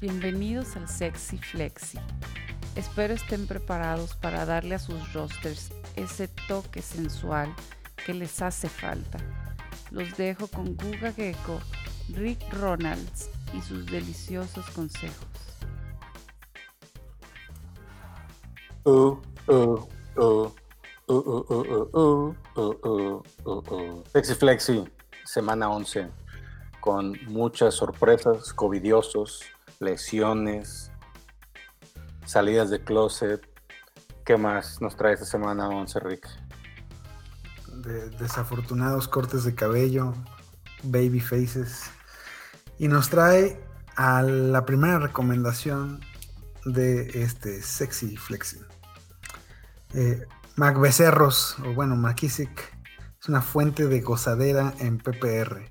Bienvenidos al Sexy Flexi. Espero estén preparados para darle a sus rosters ese toque sensual que les hace falta. Los dejo con Guga Gecko, Rick Ronalds y sus deliciosos consejos. Sexy Flexi, semana 11 con muchas sorpresas, covidiosos, lesiones, salidas de closet. ¿Qué más nos trae esta semana 11, Rick? de desafortunados cortes de cabello, baby faces. Y nos trae a la primera recomendación de este sexy flexing. Eh, Mac Becerros, o bueno, McKissick, es una fuente de gozadera en PPR.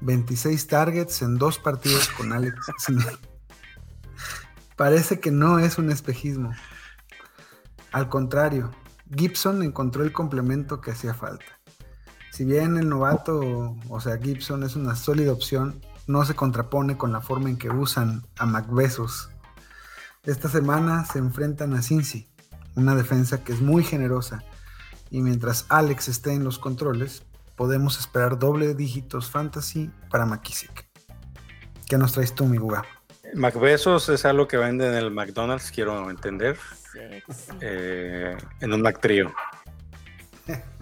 26 targets en dos partidos con Alex. Parece que no es un espejismo. Al contrario, Gibson encontró el complemento que hacía falta. Si bien el novato, o sea, Gibson es una sólida opción, no se contrapone con la forma en que usan a McBesos. Esta semana se enfrentan a Cincy, una defensa que es muy generosa, y mientras Alex esté en los controles, podemos esperar doble dígitos fantasy para McKissick. ¿Qué nos traes tú, mi Guga? McBesos es algo que venden en el McDonald's, quiero entender, eh, en un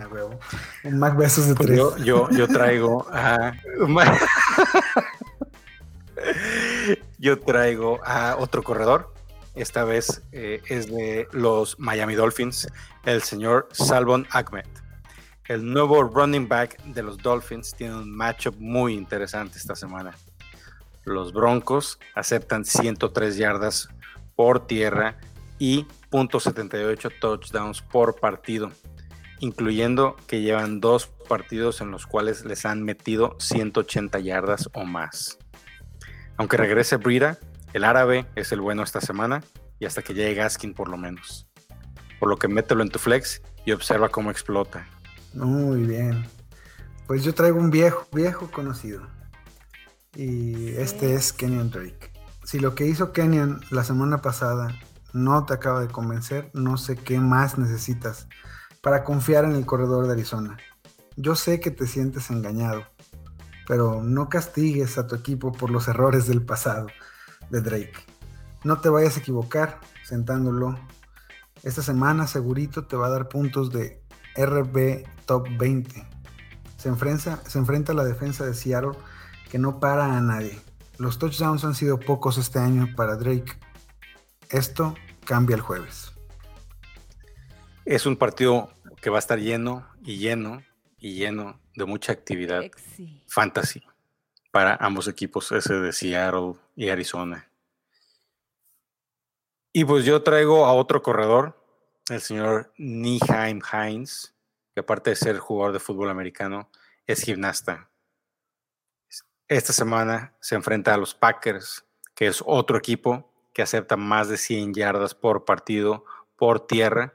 huevo. Un Mac Besos de Pues tres. yo, yo, yo traigo a. yo traigo a otro corredor. Esta vez eh, es de los Miami Dolphins, el señor Salvon Ahmed. El nuevo running back de los Dolphins tiene un matchup muy interesante esta semana. Los Broncos aceptan 103 yardas por tierra y .78 touchdowns por partido incluyendo que llevan dos partidos en los cuales les han metido 180 yardas o más. Aunque regrese Brida, el árabe es el bueno esta semana y hasta que llegue Gaskin por lo menos. Por lo que mételo en tu flex y observa cómo explota. Muy bien. Pues yo traigo un viejo, viejo conocido. Y este es Kenyon Drake. Si lo que hizo Kenyon la semana pasada no te acaba de convencer, no sé qué más necesitas para confiar en el corredor de Arizona. Yo sé que te sientes engañado, pero no castigues a tu equipo por los errores del pasado de Drake. No te vayas a equivocar sentándolo. Esta semana segurito te va a dar puntos de RB Top 20. Se enfrenta, se enfrenta a la defensa de Seattle que no para a nadie. Los touchdowns han sido pocos este año para Drake. Esto cambia el jueves. Es un partido que va a estar lleno y lleno y lleno de mucha actividad Sexy. fantasy para ambos equipos, ese de Seattle y Arizona. Y pues yo traigo a otro corredor, el señor Niheim Hines, que aparte de ser jugador de fútbol americano, es gimnasta. Esta semana se enfrenta a los Packers, que es otro equipo que acepta más de 100 yardas por partido por tierra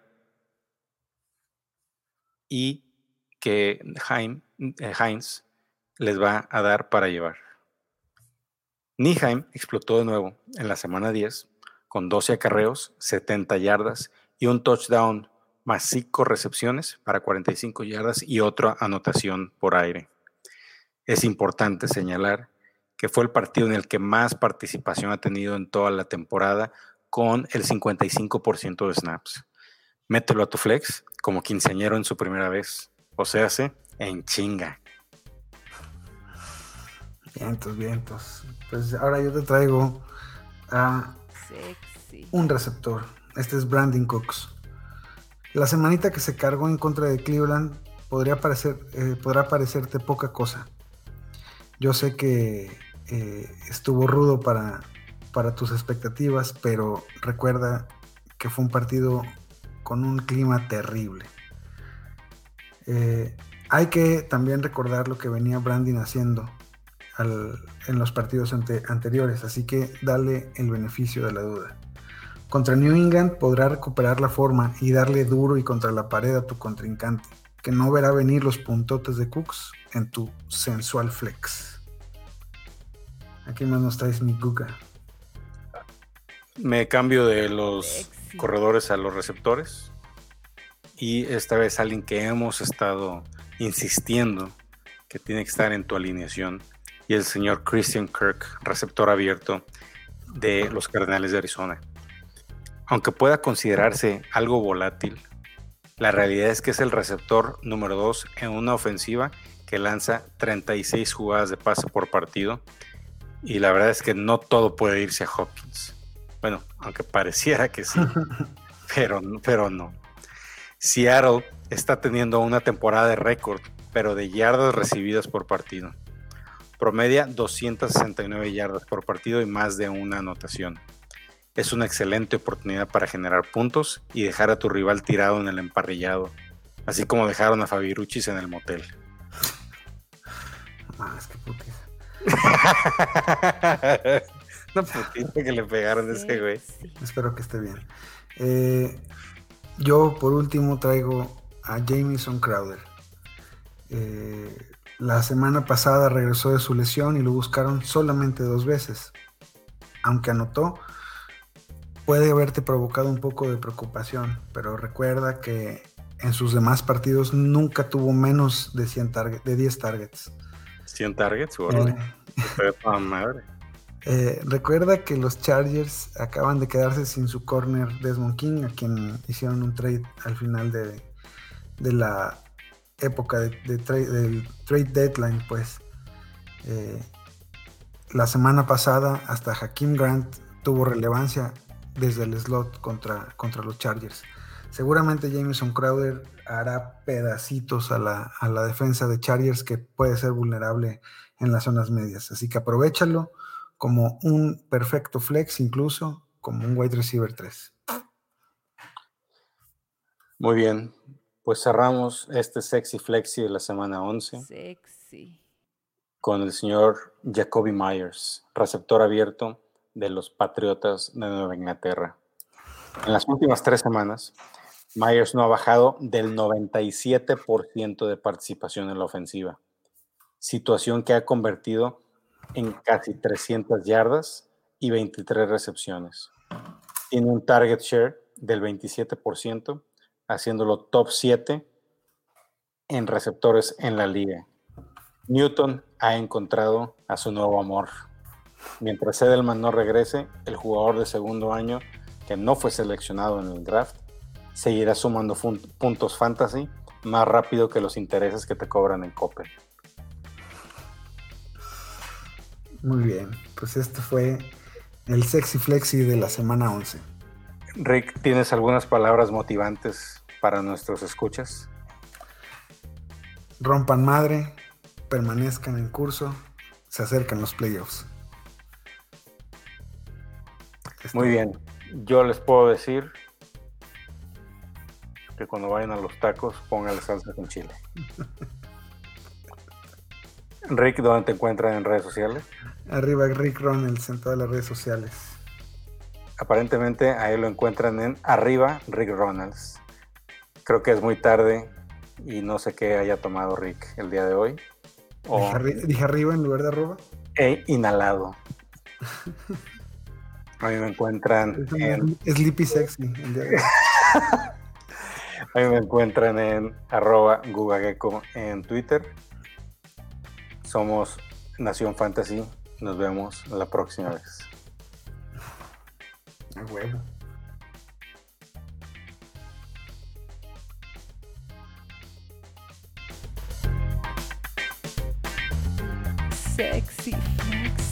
y que Heim- eh, les va a dar para llevar. Nieheim explotó de nuevo en la semana 10 con 12 acarreos, 70 yardas y un touchdown más 5 recepciones para 45 yardas y otra anotación por aire. Es importante señalar que fue el partido en el que más participación ha tenido en toda la temporada con el 55% de snaps. Mételo a tu flex como quinceañero en su primera vez, o sea, hace en chinga. Vientos, vientos. Pues ahora yo te traigo a Sexy. un receptor. Este es Brandon Cooks. La semanita que se cargó en contra de Cleveland podría parecer, eh, podrá parecerte poca cosa. Yo sé que eh, estuvo rudo para, para tus expectativas, pero recuerda que fue un partido con un clima terrible. Eh, hay que también recordar lo que venía Brandon haciendo en los partidos ante- anteriores, así que dale el beneficio de la duda. Contra New England podrá recuperar la forma y darle duro y contra la pared a tu contrincante, que no verá venir los puntotes de Cooks en tu sensual flex. Aquí más nos traes mi Guga. Me cambio de los corredores a los receptores. Y esta vez alguien que hemos estado insistiendo que tiene que estar en tu alineación. Y el señor Christian Kirk, receptor abierto de los Cardenales de Arizona. Aunque pueda considerarse algo volátil, la realidad es que es el receptor número 2 en una ofensiva que lanza 36 jugadas de pase por partido. Y la verdad es que no todo puede irse a Hopkins. Bueno, aunque pareciera que sí, pero, pero no. Seattle está teniendo una temporada de récord, pero de yardas recibidas por partido. Promedia 269 yardas por partido y más de una anotación. Es una excelente oportunidad para generar puntos y dejar a tu rival tirado en el emparrillado, así como dejaron a Fabiruchis en el motel. Ah, es que putiza. Una putiza que le pegaron a ese güey. Espero que esté bien. Eh, yo por último traigo a Jamison Crowder. Eh, la semana pasada regresó de su lesión y lo buscaron solamente dos veces. Aunque anotó, puede haberte provocado un poco de preocupación, pero recuerda que en sus demás partidos nunca tuvo menos de, 100 de 10 targets. 100 targets, madre. Eh, recuerda que los Chargers acaban de quedarse sin su corner Desmond King, a quien hicieron un trade al final de, de la época de, del trade deadline, pues eh, la semana pasada hasta Hakim Grant tuvo relevancia desde el slot contra, contra los Chargers. Seguramente Jameson Crowder hará pedacitos a la, a la defensa de Chargers que puede ser vulnerable en las zonas medias. Así que aprovechalo como un perfecto flex, incluso como un wide receiver 3. Muy bien, pues cerramos este sexy flexi de la semana 11. Sexy. Con el señor Jacoby Myers, receptor abierto de los Patriotas de Nueva Inglaterra. En las últimas tres semanas, Myers no ha bajado del 97% de participación en la ofensiva, situación que ha convertido en casi 300 yardas y 23 recepciones. Tiene un target share del 27% haciéndolo top 7 en receptores en la liga. Newton ha encontrado a su nuevo amor. Mientras Edelman no regrese, el jugador de segundo año que no fue seleccionado en el draft seguirá sumando puntos fantasy más rápido que los intereses que te cobran en Coppel. Muy bien, pues este fue el Sexy Flexi de la semana 11. Rick, ¿tienes algunas palabras motivantes para nuestros escuchas? Rompan madre, permanezcan en curso, se acercan los playoffs. Muy bien, yo les puedo decir que cuando vayan a los tacos pongan la salsa con chile. Rick, ¿dónde te encuentran en redes sociales? Arriba Rick Ronalds en todas las redes sociales aparentemente ahí lo encuentran en arriba Rick Ronalds. Creo que es muy tarde y no sé qué haya tomado Rick el día de hoy. dije, arriba en lugar de arroba. He inhalado. A mí me encuentran en... Sleepy Sexy. A mí me encuentran en arroba Gugagecko en Twitter. Somos Nación Fantasy. Nos vemos la próxima vez. Sexy, sexy.